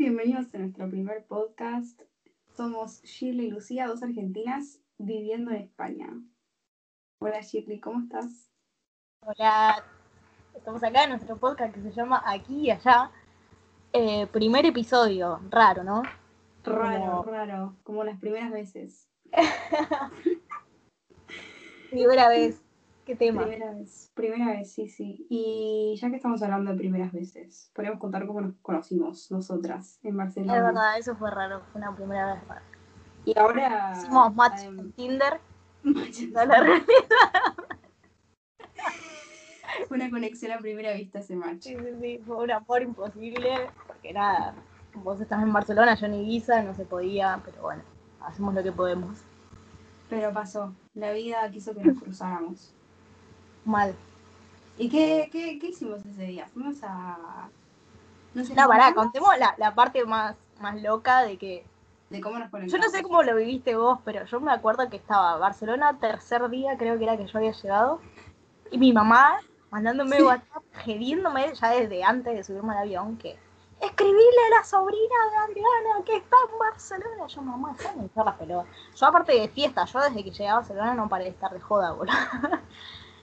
bienvenidos a nuestro primer podcast. Somos Shirley y Lucía, dos argentinas viviendo en España. Hola Shirley, ¿cómo estás? Hola, estamos acá en nuestro podcast que se llama Aquí y Allá. Eh, primer episodio, raro, ¿no? Raro, raro, como las primeras veces. Primera vez. ¿Qué tema? Primera vez, primera vez, sí, sí. Y ya que estamos hablando de primeras veces, podemos contar cómo nos conocimos nosotras en Barcelona. Es verdad, eso fue raro, fue una primera vez rara. Y ahora. Hicimos match en Tinder. match- no la realidad. Fue una conexión a primera vista ese match. Sí, sí, sí, fue un amor imposible, porque nada, vos estás en Barcelona, yo en Ibiza, no se podía, pero bueno, hacemos lo que podemos. Pero pasó. La vida quiso que nos cruzáramos. Mal. ¿Y qué, qué, qué hicimos ese día? Fuimos a. No sé, No, pará, ¿nos contemos la, la parte más, más loca de que De cómo nos Yo no sé cómo lo viviste vos, pero yo me acuerdo que estaba Barcelona, tercer día, creo que era que yo había llegado, y mi mamá mandándome Sí. WhatsApp, gediéndome ya desde antes de subirme al avión, que escribile a la sobrina de Adriana que está en Barcelona. Yo, mamá, déjame echar las pelotas. Yo, aparte de fiesta, yo desde que llegué a Barcelona no paré de estar de joda, boludo.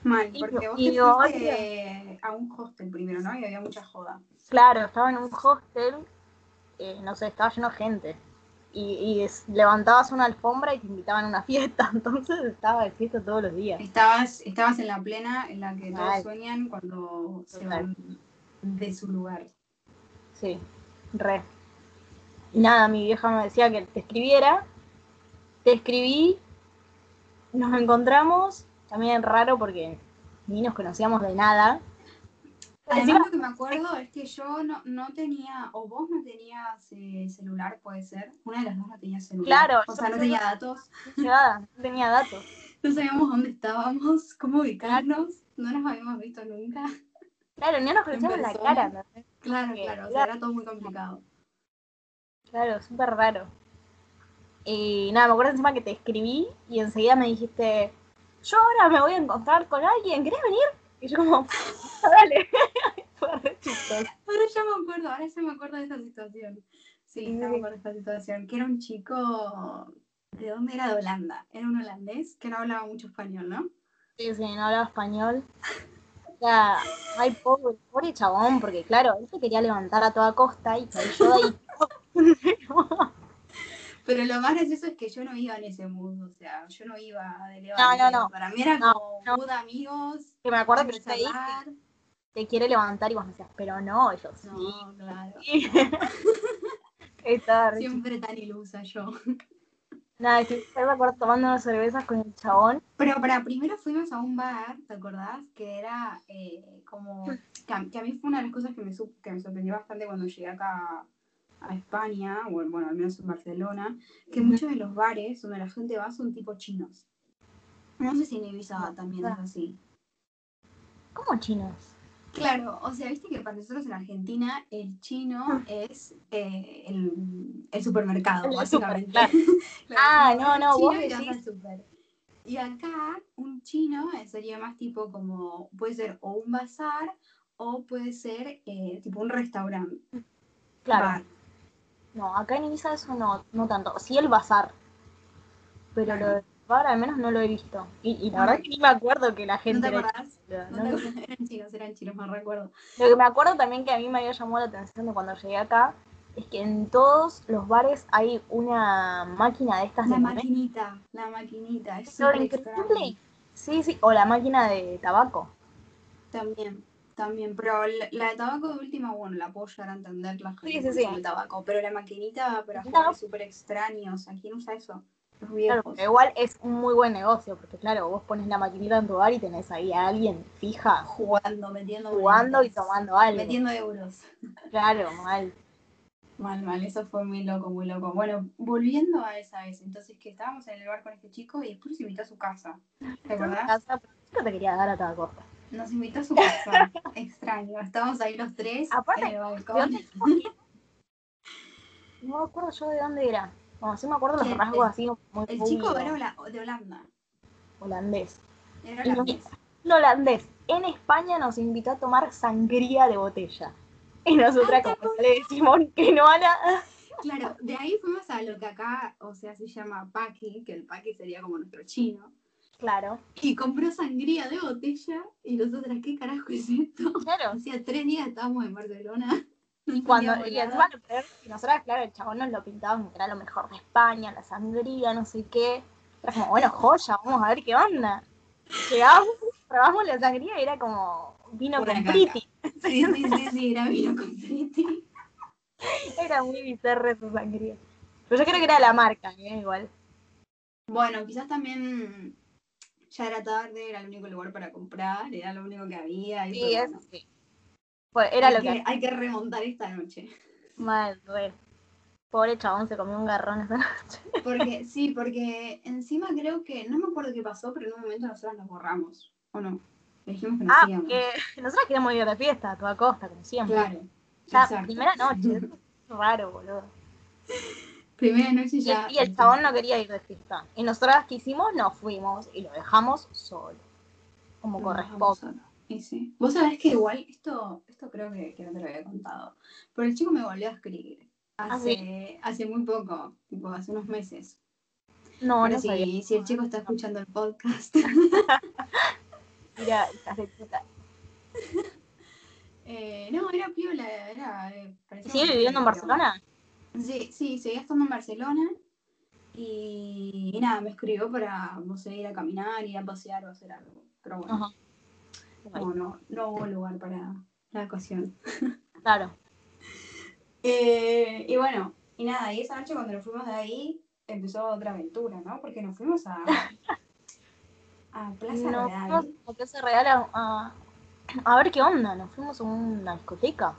Mal, porque vos y te fuiste a un hostel primero, ¿no? Y había mucha joda. Claro, estaba en un hostel, eh, no sé, estaba lleno de gente. Y, y es- levantabas una alfombra y te invitaban a una fiesta, entonces estaba de fiesta todos los días. Estabas, estabas en la plena en la que todos sueñan cuando se van de su lugar. Sí, re. Y nada, mi vieja me decía que te escribiera. Te escribí, nos encontramos, también raro porque ni nos conocíamos de nada. Además, lo que me acuerdo es que yo no, no tenía, o vos no tenías eh, celular, puede ser. Una de las dos no tenía celular. Claro, O sea, no tenía datos. Nada, no tenía datos. No sabíamos dónde estábamos, cómo ubicarnos. No nos habíamos visto nunca. Claro, ni nos conocíamos la cara. Claro, claro. O sea, era todo muy complicado. Claro, súper raro. Y nada, me acuerdo encima que te escribí y enseguida me dijiste, yo ahora me voy a encontrar con alguien, ¿querés venir? Y yo como, dale. Fue re chistoso. Ahora ya me acuerdo, ahora ya me acuerdo de esta situación. Sí, Sí. ya me acuerdo de esta situación. Que era un chico. ¿De dónde era? De Holanda. Era un holandés que no hablaba mucho español, ¿no? Sí, sí, no hablaba español. O sea, ay, pobre, pobre chabón, porque claro, él se quería levantar a toda costa y de ahí. Pero lo más gracioso es que yo no iba en ese mood, o sea, yo no iba de No, no, levante. no. Para mí era No, como no. mood amigos. Que me acuerdo que te dije, te quiere levantar y vos me decías, pero no, yo sí. No, claro. sí. Siempre tan ilusa yo. Nada, yo me acuerdo tomando unas cervezas con el chabón. Pero para primero fuimos a un bar, ¿te acordás? Que era eh, como. Que a, que a mí fue una de las cosas que me, su- que me sorprendió bastante cuando llegué acá a España, o bueno, al menos en Barcelona, que muchos de los bares donde la gente va son tipo chinos. No sé si en Ibiza también es así. ¿Cómo chinos? Claro, o sea, viste que para nosotros en Argentina el chino es eh, el, el supermercado, El básicamente. super, Claro, Ah, no, no, chino vos decís- super. Y acá un chino sería más tipo como, puede ser o un bazar o puede ser eh, tipo un restaurante. Claro. bar. No, acá en Ibiza eso no, no tanto. Sí el bazar. Pero lo del bar al menos no lo he visto. Y, y la No. verdad que ni me acuerdo que la ¿No gente te era acordás? china, No ¿no? te eran chinos, eran chinos, me recuerdo. Lo que me acuerdo también que a mí me había llamado la atención de cuando llegué acá es que en todos los bares hay una máquina de estas La de maquinita, la maquinita, es súper increíble. extraño. Sí, sí, o la máquina de tabaco. También, también, pero la, la de tabaco de última, bueno, la puedo llegar a entender la gente Sí, sí, sí. consume tabaco, pero la maquinita para No. jugar es súper extraño, o sea, ¿quién usa eso? Los Claro, igual es un muy buen negocio, porque claro, vos pones la maquinita en tu bar y tenés ahí a alguien fija Jugando, metiendo jugando y tomando algo. Metiendo euros. Claro, mal. Mal, mal, eso fue muy loco, muy loco. Bueno, volviendo a esa vez, entonces que estábamos en el bar con este chico y después nos invitó a su casa. ¿Te acordás? Casa, pero yo te quería dar a toda costa. Nos invitó a su casa. Extraño. Estábamos ahí los tres Aparte, en el ¿De balcón. No me acuerdo yo de dónde era. Bueno, sí me acuerdo los rasgos El- así muy El chico era de Holanda. holandés. Era holandés. Un holandés en España nos invitó a tomar sangría de botella. Y nosotras como le decimos que no a nada. Claro, de ahí fuimos a lo que acá, o sea, se llama paqui, que el paqui sería como nuestro chino. Claro. Y compró sangría de botella y nosotras, ¿qué carajo es esto? Claro. Hacía tres días estábamos en Barcelona. Y cuando, y encima y nosotras, claro, el chabón nos lo pintaba como que era lo mejor de España, la sangría, no sé qué. Era como, bueno, joya, vamos a ver qué onda. Llegamos, probamos la sangría y era como vino Pura con pretty. Sí, sí, sí, sí, era vino con Pretty. Era muy bizarra esa sangría. Pero yo creo que era la marca, ¿eh? igual. Bueno, quizás también ya era tarde, era el único lugar para comprar, era lo único que había. Y Sí, eso bueno, sí. Pues era hay, lo que, que... hay que remontar esta noche. Mal, re. Pobre chabón se comió un garrón esa noche. Porque, sí, porque encima creo que, no me acuerdo qué pasó, pero en un momento nosotros nos borramos, ¿o no? Le dijimos que nos Ah, íbamos. porque nosotros queríamos ir de fiesta a toda costa, como siempre. Claro. Ya, exacto. primera noche. es raro, boludo. Primera noche Y, ya. el- y el chabón no quería ir de fiesta. Y nosotras que hicimos, nos fuimos y lo dejamos solo. Como corresponde. Y sí. Vos sabés que igual, esto, esto creo que, que no te lo había contado. Pero el chico me volvió a escribir. ¿Ah, Hace, hace muy poco, tipo hace unos meses. No, Pero no si, sabía. si el chico está escuchando el podcast, Mira, puta. eh, no, era piola, era. eh, ¿Sigue viviendo en Barcelona? Sí, sí, seguía estando en Barcelona. Y, y nada, me escribió para, no sé, ir a caminar, ir a pasear o hacer algo. Pero bueno, Ajá. no, no, no hubo lugar para la ocasión. Claro. Eh, y bueno, y nada, y esa noche cuando nos fuimos de ahí, empezó otra aventura, ¿no? Porque nos fuimos a, a Plaza Nos Real. fuimos a Plaza Real a, a, a ver qué onda. Nos fuimos a una discoteca.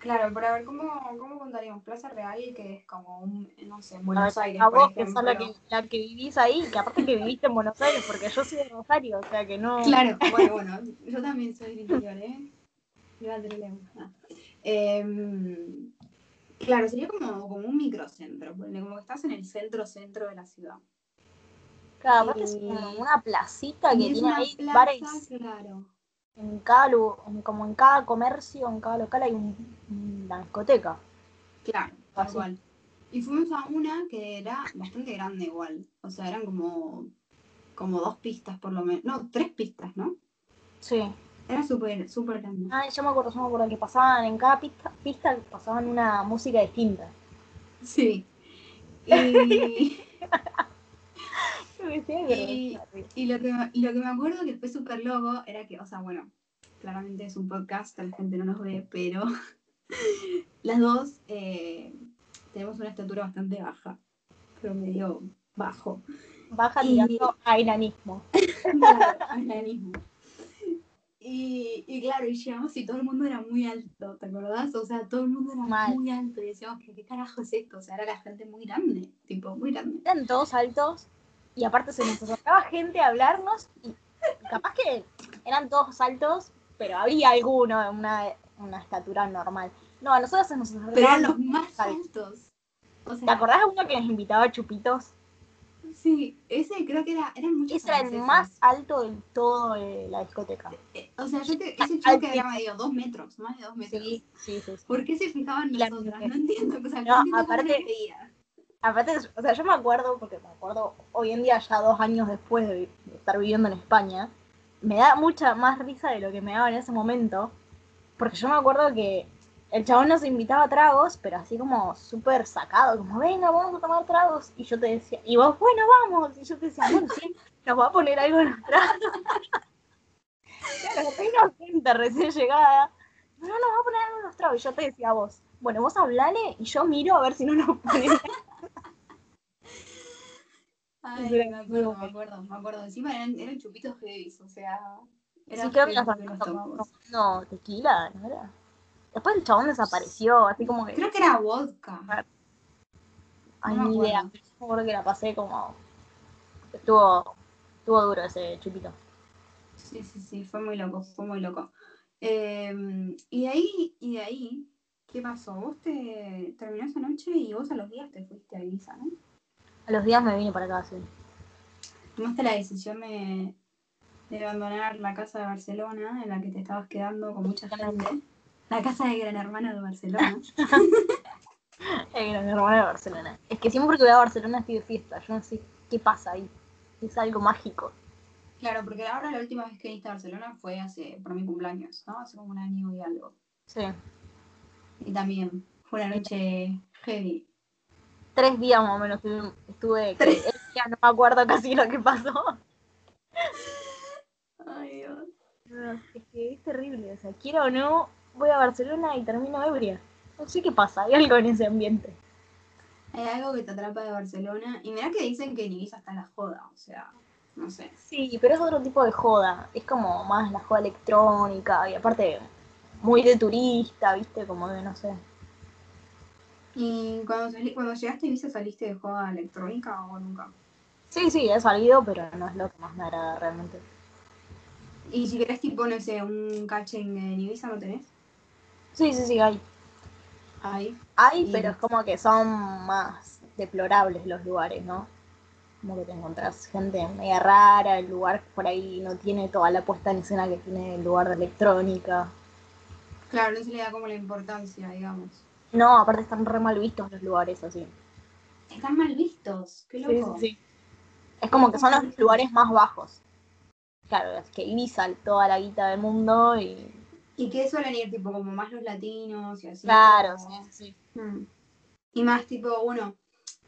Claro, para ver cómo, cómo contaríamos Plaza Real, que es como un, no sé, A, Buenos ver, Aires, a por vos, que sos la que, la que vivís ahí, que aparte que viviste en Buenos Aires, porque yo soy de Rosario, o sea que no. Claro, bueno, bueno, yo también soy del interior, ¿eh? Tener ah. Em, Claro, sería como, como un microcentro, como que estás en el centro-centro de la ciudad. Claro, aparte es como una placita que tiene ahí plaza, bares claro. En cada en- como en cada comercio, en cada local hay un- una discoteca. Claro, tal cual. Y fuimos a una que era bastante grande igual. O sea, eran como, como dos pistas por lo menos. No, tres pistas, ¿no? Sí. Era súper, súper grande. Ah, yo me acuerdo, yo me acuerdo que pasaban en cada pista, pista pasaban una música distinta. Sí. Y, Y, y lo que, me- y lo que me acuerdo que fue súper loco era que, o sea, bueno, claramente es un podcast, la gente no nos ve, pero las dos eh, tenemos una estatura bastante baja, pero medio bajo. Baja Y- tirando a enanismo. Claro, enanismo. Y, y claro, y llegamos y todo el mundo era muy alto, ¿te acordás? O sea, todo el mundo era Mal. muy alto y decíamos, ¿qué, ¿qué carajo es esto? O sea, era la gente muy grande, tipo, muy grande. Eran todos altos y aparte se nos acercaba gente a hablarnos y, capaz que eran todos altos, pero había alguno de una, una estatura normal. No, a nosotros se nos Pero acercaban eran los más altos. altos. O sea, ¿Te acordás de uno que nos invitaba a chupitos? Sí, ese creo que era, eran muchos Ese era el más alto de todo de la discoteca. Eh, O sea, yo te, ese chico que era medio dos metros, más de dos metros. Sí, sí, sí. sí. ¿Por qué se fijaban nosotras? No entiendo. O sea, No, no, entiendo aparte-. Aparte, o sea, yo me acuerdo, porque me acuerdo hoy en día, ya dos años después de, estar viviendo en España, me da mucha más risa de lo que me daba en ese momento, porque yo me acuerdo que el chabón nos invitaba a tragos, pero así como súper sacado, como venga, vamos a tomar tragos, y yo te decía, y vos, bueno, vamos, y yo te decía, bueno, sí, nos va a poner algo en los tragos. Claro, re inocente, recién llegada. No, nos va a poner algo en los tragos, y yo te decía a vos, bueno, vos hablale y yo miro a ver si no nos ponen Ay, me acuerdo, me acuerdo, me acuerdo. Encima eran, eran chupitos heavy, o sea. Era Sí, creo que estaban tomamos. tomando tequila, ¿no era? Después el chabón desapareció, así como que. Creo que era vodka. Ay, no ni idea. Yo que la pasé como. Estuvo. Estuvo duro ese chupito. Sí, sí, sí, fue muy loco, fue muy loco. Eh, y de ahí, y de ahí, ¿qué pasó? Vos te terminó esa noche y vos a los días te fuiste a Ibiza, ¿no? A los días me vine para acá, sí. Tomaste la decisión de, de abandonar la casa de Barcelona en la que te estabas quedando con mucha gente. La casa de Gran Hermano de Barcelona. El gran hermano de Barcelona. Es que siempre que voy a Barcelona estoy de fiesta. Yo no sé qué pasa ahí. Es algo mágico. claro, porque ahora la última vez que viniste a Barcelona fue hace, por mi cumpleaños, ¿no? Hace como un año y algo. Sí. Y también fue una noche heavy. Tres días más o menos estuve. estuve que el día no me acuerdo casi lo que pasó. Ay, Dios. No, Es que es terrible. O sea, quiero o no, voy a Barcelona y termino ebria. No sé qué pasa. Hay algo en ese ambiente. Hay algo que te atrapa de Barcelona. Y mirá que dicen que en Ibiza está la joda, o sea, no sé. Sí, pero es otro tipo de joda. Es como más la joda electrónica y aparte muy de turista, ¿viste? Como de, no sé. ¿Y cuando, salí, cuando llegaste a Ibiza saliste de joda electrónica o nunca? Sí, sí, he salido, pero no es lo que más me agrada realmente. Y si querés tipo, no sé, un catching en Ibiza, ¿no tenés? Sí, sí, sí, hay. Hay, Y- pero es como que son más deplorables los lugares, ¿no? Como que te encontrás gente media rara, el lugar por ahí no tiene toda la puesta en escena que tiene el lugar de electrónica. Claro, no se le da como la importancia, digamos. No, aparte están re mal vistos los lugares así. Están mal vistos, qué loco. sí, sí. Es como que son los lugares más bajos. Claro, es que Ibiza toda la guita del mundo y... ¿Y qué suelen ir, tipo, como más los latinos y así? Claro, como- sí, sí. Mm. Y más tipo, bueno,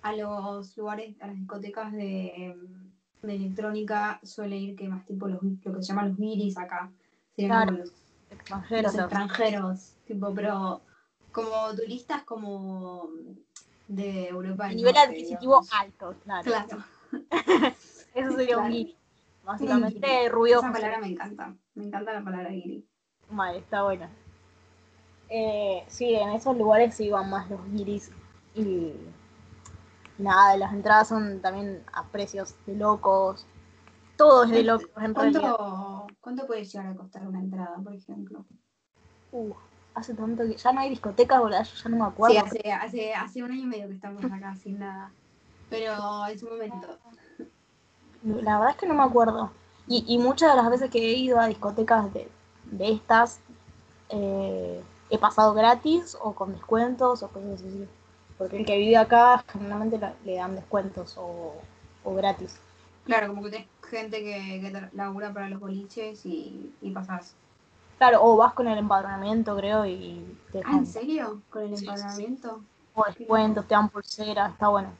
a los lugares, a las discotecas de, em, de electrónica suele ir que más tipo los, lo que se llaman los guiris acá. Serían Claro. los, Extranjeros. los- extranjeros, tipo, pero como turistas como de Europa. del nivel Norte, adquisitivo digamos. alto, claro. Claro. Eso sería un guiri. Básicamente guiri. rubio. Esa palabra me encanta. Me encanta la palabra guiri. Vale, está buena. Eh, sí, en esos lugares sí van más los guiris. Y nada, las entradas son también a precios de locos. Todo es de locos en realidad. ¿Cuánto, ¿Cuánto puede llegar a costar una entrada, por ejemplo? Uh, hace tanto que ya no hay discotecas, boludo, yo ya no me acuerdo. Sí, hace, hace, hace un año y medio que estamos acá sin nada. Pero en su momento. La verdad es que no me acuerdo. Y, y muchas de las veces que he ido a discotecas de, de estas, eh, he pasado gratis o con descuentos o cosas así. Porque el que vive acá generalmente le dan descuentos o, o gratis. Claro, como que tenés gente que, que labura para los boliches y, y pasás. Claro, o vas con el empadronamiento, creo, y te Ah, ¿en serio? ¿Con el Sí, sí, sí. empadronamiento? o descuentos, te dan pulseras, está bueno.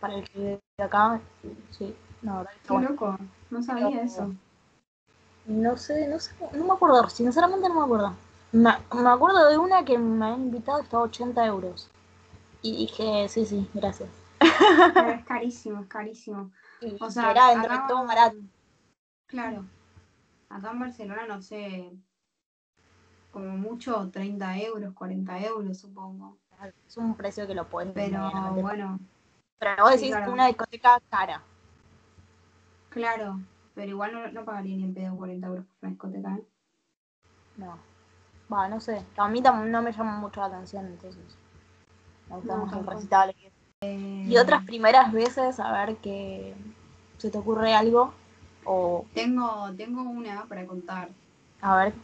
Para el que vive acá, sí, que está Qué bueno. loco. No sabía Pero- eso. No sé, no sé, no me acuerdo, sinceramente no me acuerdo. Me, me acuerdo de una que me habían invitado, estaba 80 euros. Y dije, sí, sí, gracias. Pero es carísimo, es carísimo. Y O sea, era dentro acá- de todo barato. Claro. Acá en Barcelona, no sé, como mucho 30 euros, 40 euros, supongo. Es un precio que lo puedes Pero bueno, Pero vos sí, decís claro. una discoteca cara. claro. Pero igual no, no pagaría ni en pedo 40 euros por una discoteca, ¿eh? No. Va, no sé. A mí tam- no me llama mucho la atención, entonces. Me gusta No, más recital. Y otras primeras veces, a ver que se te ocurre algo. O, Tengo, tengo una para contar. a ver,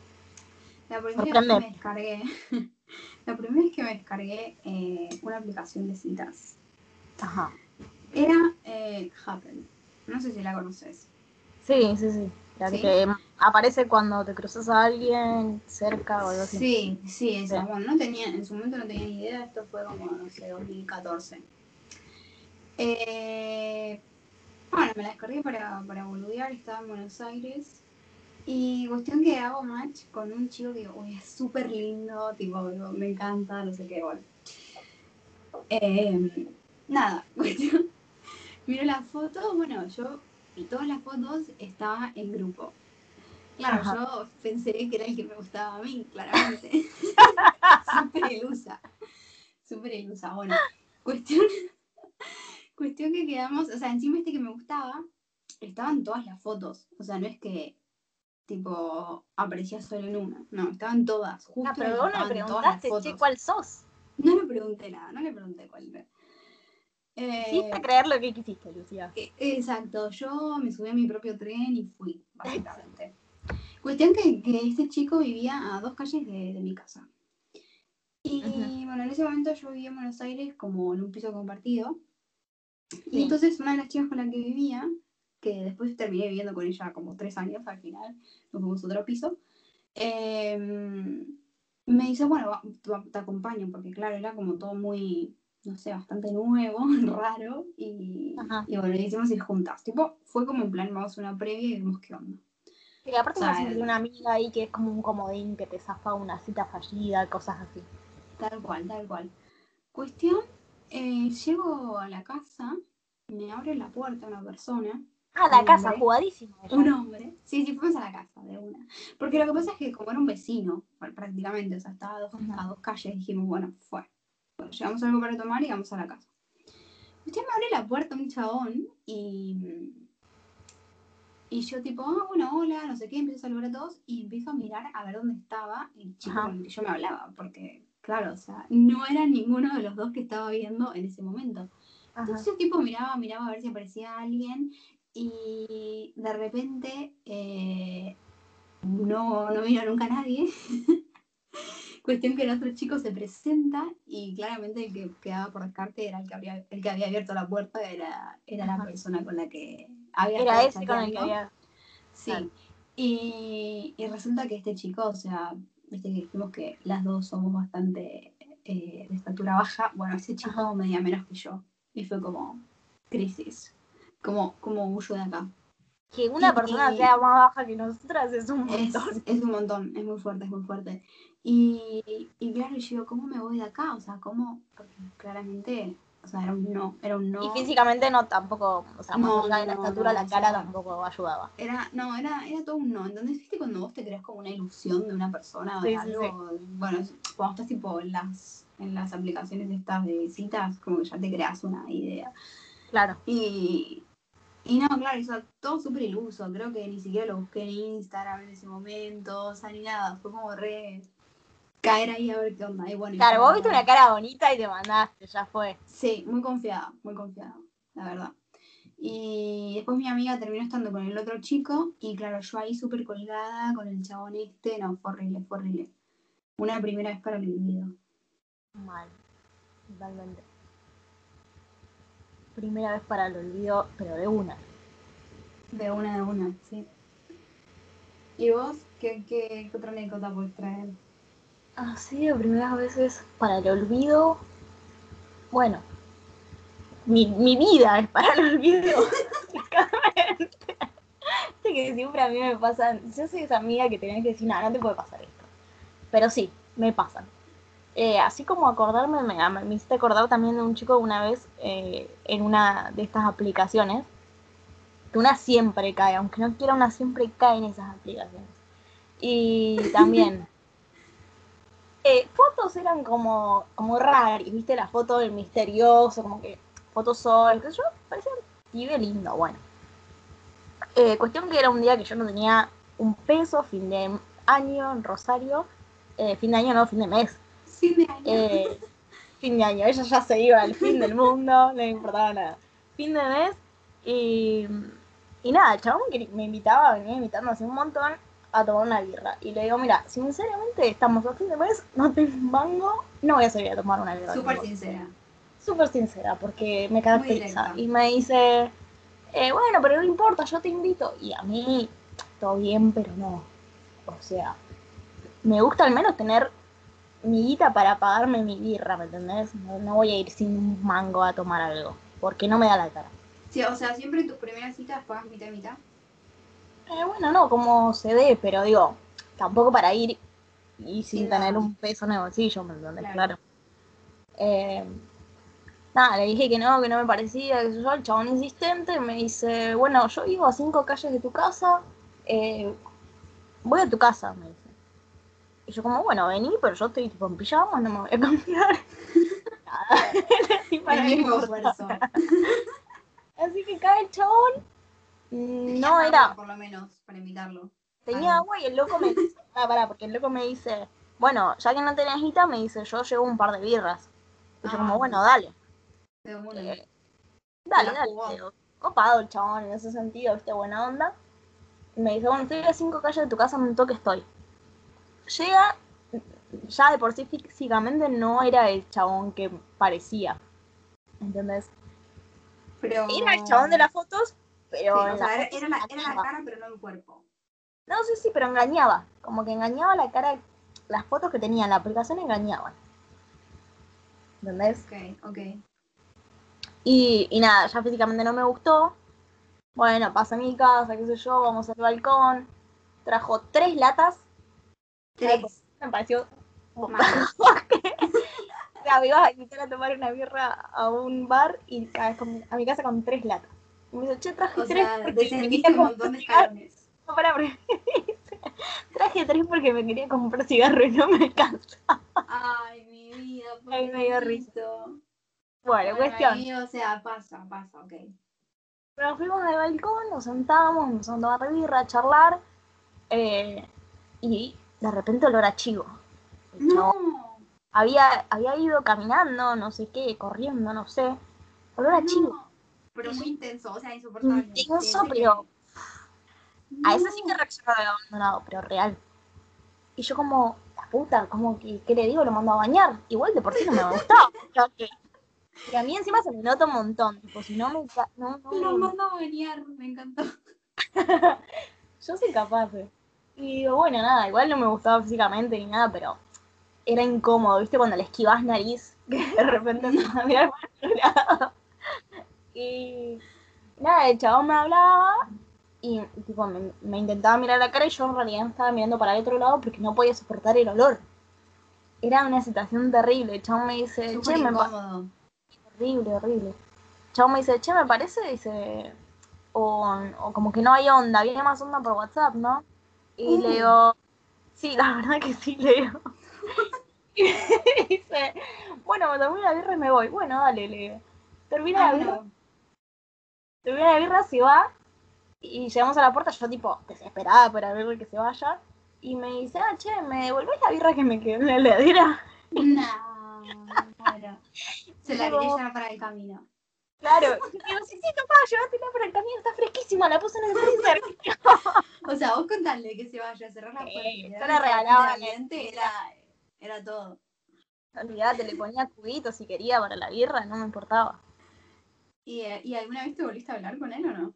La primera vez que me descargué, la primera vez que me descargué eh, una aplicación de citas ajá. era eh, Happen. No sé si la conoces. Sí, sí, sí. La ¿Sí? que aparece cuando te cruzas a alguien cerca o algo así. Sí, sí, esa. Sí. Bueno, no tenía, en su momento no tenía ni idea, esto fue como, no sé, 2014. Eh, bueno, me la descargué para, para boludear, estaba en Buenos Aires. Y cuestión que hago match con un chico que digo, uy, es súper lindo, tipo, me encanta, no sé qué, bueno. Eh, nada, cuestión. Miro la foto, bueno, yo y todas las fotos estaba en grupo. Claro, Ajá. yo pensé que era el que me gustaba a mí, claramente. Súper ilusa. Súper ilusa. Bueno, cuestión, cuestión que quedamos, o sea, encima este que me gustaba, estaban todas las fotos. O sea, no es que tipo aparecía solo en una. No, estaban todas. Justo Ah, pero vos no le preguntaste, che. ¿cuál sos? No le pregunté nada, no le pregunté cuál era. Eh, Quisiste creer lo que quisiste, Lucía. Eh, Exacto, yo me subí a mi propio tren y fui, básicamente. Cuestión que, que este chico vivía a dos calles de, de mi casa. bueno, en ese momento yo vivía en Buenos Aires como en un piso compartido. Y entonces una de las chicas con la que vivía, que después terminé viviendo con ella como tres años al final, nos fuimos a otro piso, em, me dice, bueno, va- te- te acompaño, porque claro, era como todo muy, no sé, bastante nuevo, raro, y, Ajá. y bueno, hicimos ir juntas. Tipo, fue como en plan, vamos a una previa y vemos qué onda. Y aparte O sea, una amiga ahí que es como un comodín que te zafa una cita fallida, cosas así. Tal cual, tal cual. Cuestión, eh, llego a la casa, me abre la puerta una persona, Ah, la casa, hombre. ella. un hombre. Sí, sí, fuimos a la casa de una. Porque lo que pasa es que como era un vecino, bueno, prácticamente, o sea, estaba a dos, a dos calles, dijimos, bueno, fue. Bueno, llegamos algo para tomar y vamos a la casa. Usted me abre la puerta un chabón y... Y yo tipo, ah, bueno, hola, no sé qué, empiezo a saludar a todos y empiezo a mirar a ver dónde estaba el chico Ajá. con el que yo me hablaba, porque, claro, o sea, no era ninguno de los dos que estaba viendo en ese momento. Ajá. Entonces yo tipo miraba, miraba a ver si aparecía alguien y de repente eh, no, no vino nunca nadie. Cuestión que el otro chico se presenta y claramente el que quedaba por descarte era el que, habría, el que había abierto la puerta, era, era la persona con la que había Era ese con el que había. Sí. Claro. Y, y resulta que este chico, o sea, viste que dijimos que las dos somos bastante eh, de estatura baja. Bueno, ese chico Ajá. medía menos que yo. Y fue como crisis. Como, como huyo de acá. Que una Y- persona y- sea más baja que nosotras es un Es, montón. es un montón, es muy fuerte, es muy fuerte. Y, y claro, yo digo, ¿cómo me voy de acá? O sea, ¿cómo? Porque claramente, o sea, era un no, era un no. Y físicamente no tampoco, o sea, más No, allá de la no, estatura, no, la cara tampoco ayudaba. Era, no, era, era todo un no. Entonces, viste, cuando vos te creas como una ilusión de una persona, Sí, de sí, algo, bueno, es- cuando estás tipo en las, en las aplicaciones estas de citas, como que ya te creas una idea. Claro. Y, y no, claro, o sea, todo súper iluso. Creo que ni siquiera lo busqué en Instagram en ese momento, o sea, ni nada. Fue como re caer ahí a ver qué onda. Y bueno, Claro, vos viste una cara bonita y te mandaste, ya fue. Sí, muy confiada, muy confiada, la verdad. Y después mi amiga terminó estando con el otro chico y claro, yo ahí súper colgada con el chabón este, no, fue horrible, fue horrible. Una primera vez para el olvido. Mal. Totalmente. Primera vez para el olvido, pero de una. De una de una, sí. ¿Y vos qué, qué, qué otra anécdota puedes traer? Así de primeras veces para el olvido. Bueno, mi, mi vida es para el olvido. básicamente. Que siempre a mí me pasan. Yo soy esa amiga que tenés que decir, nada, no te puede pasar esto. Pero sí, me pasan. Eh, así como acordarme, me, me hiciste acordar también de un chico una vez eh, en una de estas aplicaciones. Que una siempre cae, aunque no quiera, una siempre cae en esas aplicaciones. Y también. eh, fotos eran como, como raras, ¿viste? La foto del misterioso, como que fotos sol, que yo, parecía pibe lindo, bueno. Eh, cuestión que era un día que yo no tenía un peso, fin de año en Rosario, eh, fin de año no, fin de mes, Fin de año. eh, fin de año, ella ya se iba al fin del mundo, no le importaba nada. Fin de mes, y, y nada, el chabón que me invitaba, venía invitando hace un montón a tomar una birra. Y le digo, mira, sinceramente estamos a fin de mes, no tengo un mango, no voy a salir a tomar una birra. Súper contigo". sincera. Súper sincera, porque me caracteriza. Y me dice, eh, bueno, pero no importa, yo te invito. Y a mí, todo bien, pero no. O sea, me gusta al menos tener mi guita para pagarme mi birra, ¿me entendés? No, no voy a ir sin un mango a tomar algo, porque no me da la cara. Sí, o sea, siempre en tus primeras citas pagas mitad y mitad. Eh, bueno, no, como se dé, pero digo, tampoco para ir y sin Sí, tener no. un peso en el bolsillo, ¿me entendés? Claro. Claro. Eh, nada, le dije que no, que no me parecía, que yo, el chabón insistente me dice, bueno, yo vivo a cinco calles de tu casa, eh, voy a tu casa, me dice. Y yo como, bueno, vení, pero yo estoy tipo en pijama, no me voy a cambiar. Nada, El mismo esfuerzo. Así que cae el chabón, mm, no era, Por lo menos, para invitarlo. Tenía Ah. agua y el loco me dice, ah, pará, porque el loco me dice, bueno, ya que no tenés guita, me dice, yo llevo un par de birras. Y yo Ah, como, bueno, bueno. dale, eh, dale, dale. Copado el chabón en ese sentido, viste, buena onda. Y me dice, bueno, estoy a cinco calles de tu casa, en un toque estoy. Llega, ya de por sí físicamente no era el chabón que parecía. ¿Entendés? Pero... Era el chabón de las fotos, pero. Sí, o sea, era, era la, era la engañaba. cara, pero no el cuerpo. No, sí, sí, pero engañaba. Como que engañaba la cara. Las fotos que tenía en la aplicación engañaban. ¿Entendés? Ok, ok. Y, y nada, ya físicamente no me gustó. Bueno, pasa a mi casa, qué sé yo, vamos al balcón. Trajo tres latas. Tres. Me pareció. Mal. O sea, me ibas a invitar a tomar una birra a un bar y a, mi casa con tres latas. Y me dice, che, traje O tres. sea, porque me quería comprar escalones. No, porque dice, Traje tres porque me quería comprar cigarro y no me alcanza. Ay, mi vida. Ay, me dio. Bueno, Bueno, cuestión. ahí, o sea, pasa, pasa, ok. Pero fuimos al balcón, nos sentamos, empezamos a tomar birra, a charlar. eh, y de repente olor a chivo. No. Había, había ido caminando, no sé qué, corriendo, no sé. Olor a chivo. No. Pero muy intenso, o sea, insoportable. Intenso, pero A ese sí que No. reaccionó de abandonado, pero real. Y yo como, la puta, como que, ¿qué le digo? Lo mando a bañar. Igual de por sí no me gustaba. pero que, que a mí encima se me nota un montón. Tipo, si no me... No, no, Lo mando a bañar, me encantó. yo soy capaz. eh. Y digo, bueno, nada, igual no me gustaba físicamente ni nada, pero era incómodo, ¿viste? Cuando le esquivas nariz, que de repente se a mirar para otro lado. Y nada, el chabón me hablaba y tipo, me, me intentaba mirar la cara y yo en realidad estaba mirando para el otro lado porque no podía soportar el olor. Era una situación terrible. El chabón me dice, Súper che, me horrible, horrible. El chabón me dice, che, me parece, dice, o, o como que no hay onda, viene más onda por WhatsApp, ¿no? Y Uh. le digo, sí, la verdad que sí, le digo. y dice, bueno, me tomé una birra y me voy. Bueno, dale, le digo. Termina la birra, no. termina la birra, se va, y llegamos a la puerta, yo tipo, desesperada para verle que se vaya, y me dice, ah, che, ¿me devolvés la birra que me quedó en la heladera? No, claro. Se la quería llevar para el camino. Claro, y digo, sí, sí, papá, llévatela para el camino, está fresquísima, la puse en el freezer. Contale que se vaya a cerrar la Sí, puerta. y yo le regalaba era, era todo. Olvídate, le ponía cubitos si quería para la birra, no me importaba. ¿Y, ¿Y alguna vez te volviste a hablar con él o no?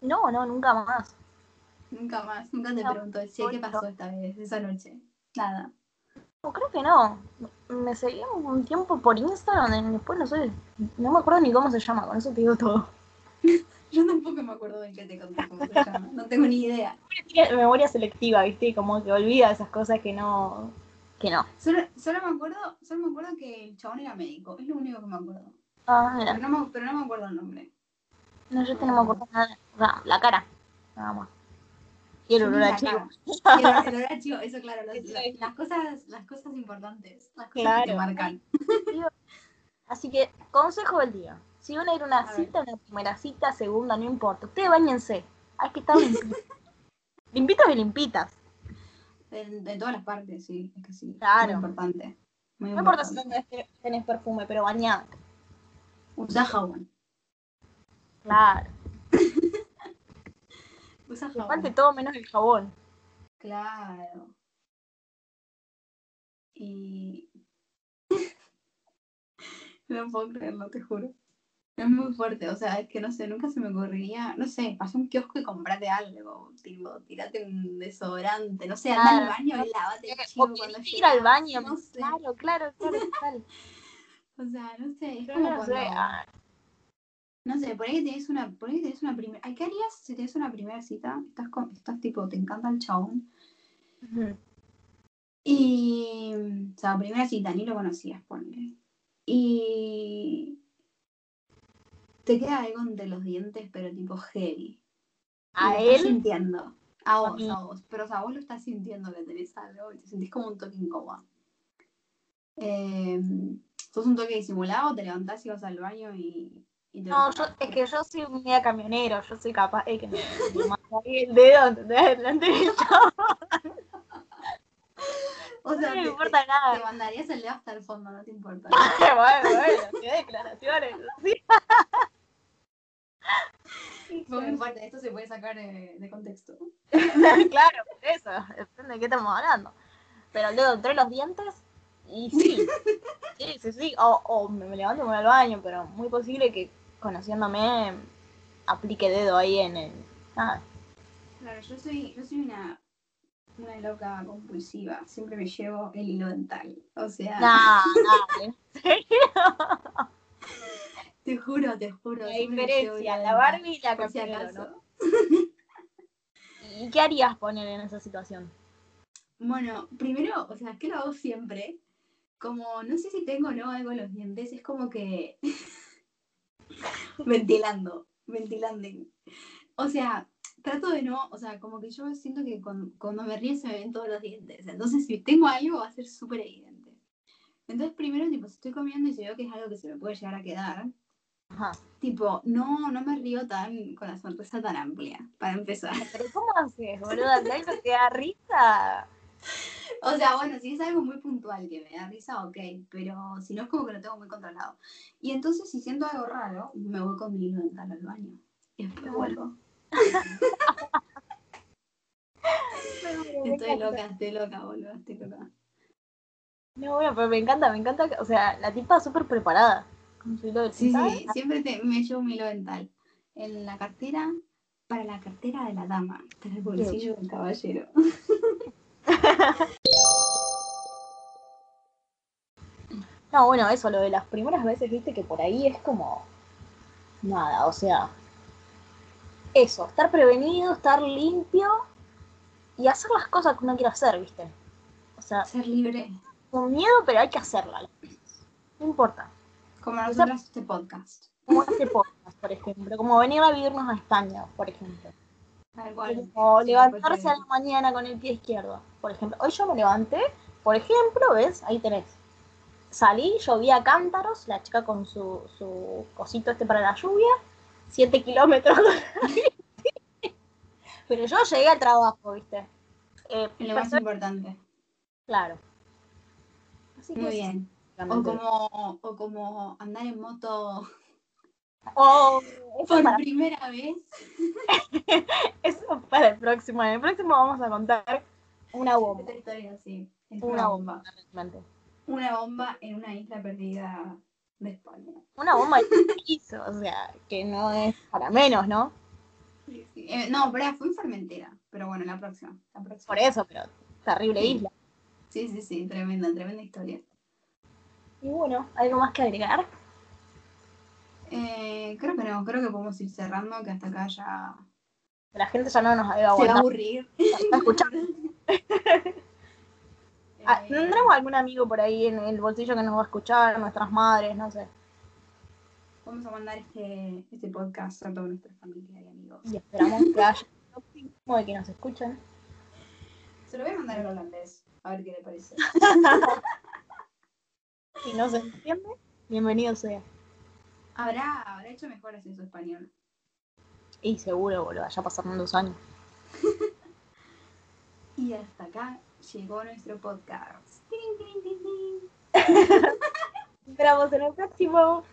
No, no, nunca más. Nunca más, nunca te No, preguntó, che, ¿qué pasó esta vez, esa noche? Nada. No, creo que no. Me seguía un tiempo por Instagram, después no sé, no me acuerdo ni cómo se llama, con eso te digo todo. Yo tampoco me acuerdo de qué te conté cómo se llama, no tengo ni idea. Tiene memoria selectiva, ¿viste? Como que olvida esas cosas que no. que no. Solo, solo me acuerdo, solo me acuerdo que el chabón era médico, es lo único que me acuerdo. Ah, Pero mira. no me, pero no me acuerdo el nombre. No, yo no me acuerdo nada. O sea, la cara, nada más. Y el olor a chivo. Y el, olor a chivo, eso claro, los- Sí. las, las cosas, las cosas importantes, las cosas que te marcan. Así que, consejo del día. Si van a ir a una A ver. cita, una primera cita, segunda, no importa. Ustedes bañense. Hay que estar limpitos. limpitos y limpitas. De, de todas las partes, sí, es que sí. Claro. Muy importante. Muy No importa si tenés, perfume, pero bañate. Usa jabón. Claro. Usa jabón. falte todo menos el jabón. Claro. Y. no puedo creerlo, te juro. Es muy fuerte, o sea, es que no sé, nunca se me ocurriría, no sé, pasó a un kiosco y comprate algo, tipo, tirate un desodorante, no sé, anda al Claro. baño y lavate el O chivo cuando ir al baño. No sé, Claro, claro, claro. o sea, no sé, es Yo como no cuando, sé. ah, no sé, por ahí tenés una, por ahí tenés una primera, ¿qué harías si tenés una primera cita? Estás con, estás tipo, te encanta el chabón. Y. O sea, primera cita, ni lo conocías, ponle. Y. Te queda algo entre los dientes, pero tipo heavy. A lo estás él, sintiendo. A vos, a vos. Pero, o sea, vos lo estás sintiendo que tenés algo y te sentís como un toque incómodo. Eh, ¿Sos un toque disimulado? ¿Te levantás y vas al baño y.? y te no, yo, es que yo soy un media camionero. Yo soy capaz de que me, el dedo, ¿entendés? Delante del chabón. O sea, No te, me importa te- nada. te mandarías el dedo hasta el fondo, no te importa. bueno, bueno, qué declaraciones. Esto se puede sacar de contexto. claro, por eso, depende de qué estamos hablando. pero el dedo entre los dientes y sí. sí, sí, sí. O, o me levanto y me voy al baño, pero muy posible que conociéndome aplique dedo ahí en el. Ah, Claro, yo soy, yo soy una, una loca compulsiva. Siempre me llevo el hilo dental. O sea, nah, nah, ¿en serio? te juro, te juro. La diferencia, la Barbie y la acaso. ¿no? ¿Y qué harías poner en esa situación? Bueno, primero, o sea, que lo hago siempre. Como, no sé si tengo o no algo en los dientes, es como que. ventilando, ventilando. O sea, trato de no, o sea, como que yo siento que cuando, cuando me río se me ven todos los dientes. Entonces, si tengo algo, va a ser súper evidente. Entonces, primero, tipo, si estoy comiendo y si veo que es algo que se me puede llegar a quedar, Ajá. tipo, no, no me río tan con la sonrisa tan amplia, para empezar. Pero ¿cómo haces, boludo? ¿Si algo te da risa? O sea, bueno, si es algo muy puntual que me da risa, ok, pero si no es como que lo tengo muy controlado. Y entonces, si siento algo raro, me voy con mi hilo dental al baño. Y después vuelvo. Estoy loca, estoy loca, boludo, estoy loca. No, bueno, pero me encanta, me encanta. O sea, la tipa súper preparada. Hilo Sí, sí, siempre te- me llevo mi hilo dental. En la cartera, para la cartera de la dama, para el bolsillo del caballero. No, bueno, eso, lo de las primeras veces, viste, que por ahí es como. Nada, o sea. Eso, estar prevenido, estar limpio y hacer las cosas que uno quiere hacer, viste. O sea, Ser libre. con miedo, pero hay que hacerlas. No importa. Como nosotras este podcast. Como este podcast, por ejemplo. Como venir a vivirnos a España, por ejemplo. Tal cual. O Sí, levantarse después a la mañana con el pie izquierdo. Por ejemplo, hoy yo me levanté, por ejemplo, ¿ves? Ahí tenés. Salí, llovía cántaros, la chica con su, su cosito este para la lluvia, 7 kilómetros. Pero yo llegué al trabajo, ¿viste? Eh, Lo más importante. claro. Así Muy bien. O como, o como andar en moto Oh, por para, primera vez. eso para el próximo. En el próximo vamos a contar una bomba. Esta historia. Es Una una bomba. Una bomba en una isla perdida de España. Una bomba de piso, o sea, que no es para menos, ¿no? Sí, sí. Eh, no, pero fue en Formentera. Pero bueno, la próxima. La próxima. Por eso, pero terrible Sí. isla. Sí, sí, sí. Tremenda, tremenda historia. Y bueno, ¿algo más que agregar? Eh, creo que no. Creo que podemos ir cerrando, que hasta acá ya La gente ya no nos se va a aguantar. aburrir. Escuchando. Ah, Eh, ¿Tendremos algún amigo por ahí en el bolsillo que nos va a escuchar? Nuestras madres, no sé. Vamos a mandar este, este podcast a toda nuestra familia y amigos. Y esperamos que haya un optimismo de que nos escuchen. Se lo voy a mandar al holandés, a ver qué le parece. Si no se entiende, bienvenido sea. ¿Habrá, habrá hecho mejoras en su español? Y seguro, boludo, ya pasaron dos años. Y hasta acá llegó nuestro podcast. Esperamos en el próximo.